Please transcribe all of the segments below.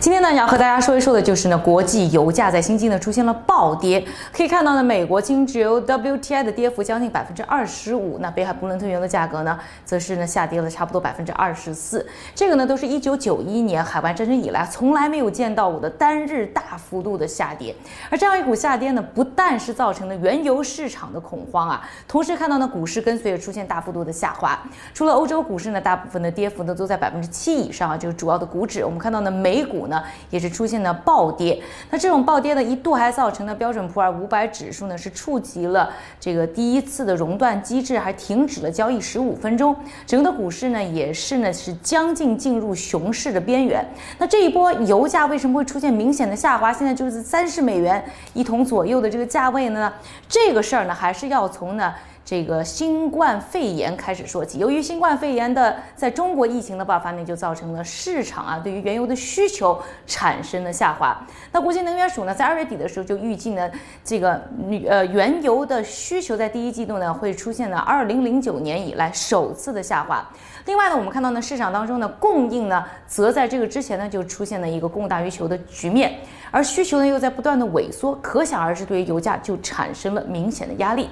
今天呢，要和大家说一说的就是呢，国际油价在星期呢出现了暴跌。可以看到呢，美国轻质油 WTI 的跌幅将近百分之二十五，那北海布伦特原油的价格呢，则是呢下跌了差不多百分之二十四。这个呢，都是一九九一年海湾战争以来从来没有见到过的单日大幅度的下跌。而这样一股下跌呢，不但是造成了原油市场的恐慌啊，同时看到呢，股市跟随着出现大幅度的下滑。除了欧洲股市呢，大部分的跌幅呢都在百分之七以上啊，就是主要的股指。我们看到呢，美股呢。也是出现了暴跌，那这种暴跌呢，一度还造成了标准普尔五百指数呢是触及了这个第一次的熔断机制，还停止了交易十五分钟，整个股市呢也是呢是将近进入熊市的边缘。那这一波油价为什么会出现明显的下滑？现在就是三十美元一桶左右的这个价位呢？这个事儿呢，还是要从呢。这个新冠肺炎开始说起，由于新冠肺炎的在中国疫情的爆发呢，就造成了市场啊对于原油的需求产生了下滑。那国际能源署呢，在二月底的时候就预计呢，这个呃原油的需求在第一季度呢会出现了二零零九年以来首次的下滑。另外呢，我们看到呢，市场当中呢供应呢，则在这个之前呢就出现了一个供大于求的局面，而需求呢又在不断的萎缩，可想而知，对于油价就产生了明显的压力。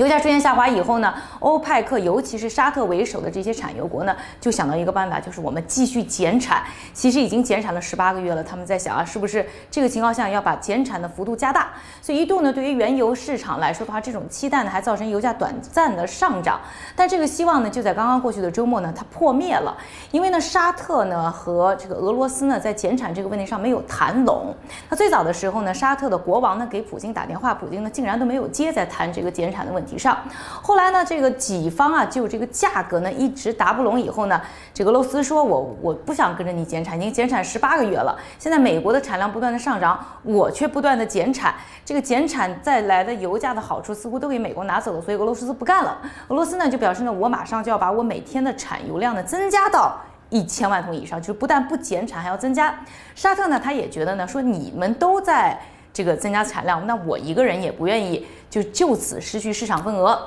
油价出现下滑以后呢，欧派克，尤其是沙特为首的这些产油国呢，就想到一个办法，就是我们继续减产。其实已经减产了十八个月了，他们在想啊，是不是这个情况下要把减产的幅度加大？所以一度呢，对于原油市场来说的话，这种期待呢，还造成油价短暂的上涨。但这个希望呢，就在刚刚过去的周末呢，它破灭了。因为呢，沙特呢和这个俄罗斯呢，在减产这个问题上没有谈拢。那最早的时候呢，沙特的国王呢给普京打电话，普京呢竟然都没有接，在谈这个减产的问题。上，后来呢，这个己方啊，就这个价格呢一直达不拢。以后呢，这个俄罗斯说我我不想跟着你减产，已经减产十八个月了。现在美国的产量不断的上涨，我却不断的减产，这个减产带来的油价的好处似乎都给美国拿走了，所以俄罗斯不干了。俄罗斯呢就表示呢，我马上就要把我每天的产油量呢增加到一千万桶以上，就是不但不减产，还要增加。沙特呢，他也觉得呢，说你们都在。这个增加产量，那我一个人也不愿意就就此失去市场份额，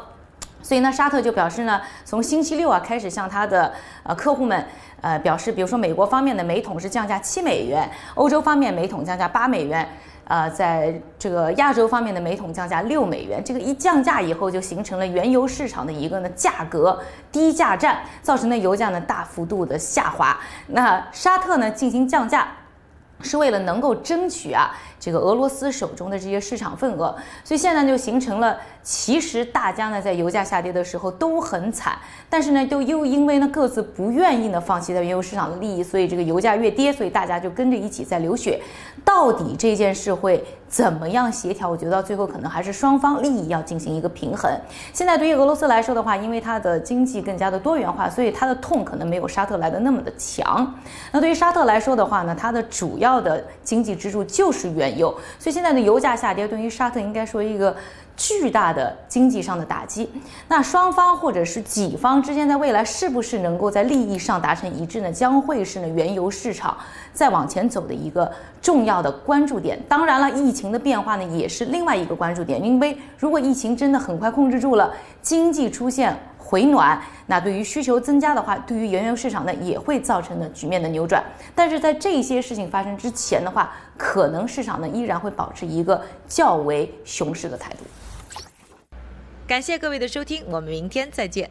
所以呢，沙特就表示呢，从星期六啊开始向他的呃客户们呃表示，比如说美国方面的每桶是降价七美元，欧洲方面每桶降价八美元，呃，在这个亚洲方面的每桶降价六美元，这个一降价以后就形成了原油市场的一个呢价格低价战，造成的油价呢大幅度的下滑。那沙特呢进行降价。是为了能够争取啊，这个俄罗斯手中的这些市场份额，所以现在就形成了，其实大家呢在油价下跌的时候都很惨，但是呢都又因为呢各自不愿意呢放弃在原油市场的利益，所以这个油价越跌，所以大家就跟着一起在流血。到底这件事会怎么样协调？我觉得到最后可能还是双方利益要进行一个平衡。现在对于俄罗斯来说的话，因为它的经济更加的多元化，所以它的痛可能没有沙特来的那么的强。那对于沙特来说的话呢，它的主要的经济支柱就是原油，所以现在的油价下跌对于沙特应该说一个巨大的经济上的打击。那双方或者是己方之间在未来是不是能够在利益上达成一致呢？将会是呢原油市场再往前走的一个重要的关注点。当然了，疫情的变化呢也是另外一个关注点，因为如果疫情真的很快控制住了，经济出现。回暖，那对于需求增加的话，对于原油市场呢也会造成的局面的扭转。但是在这些事情发生之前的话，可能市场呢依然会保持一个较为熊市的态度。感谢各位的收听，我们明天再见。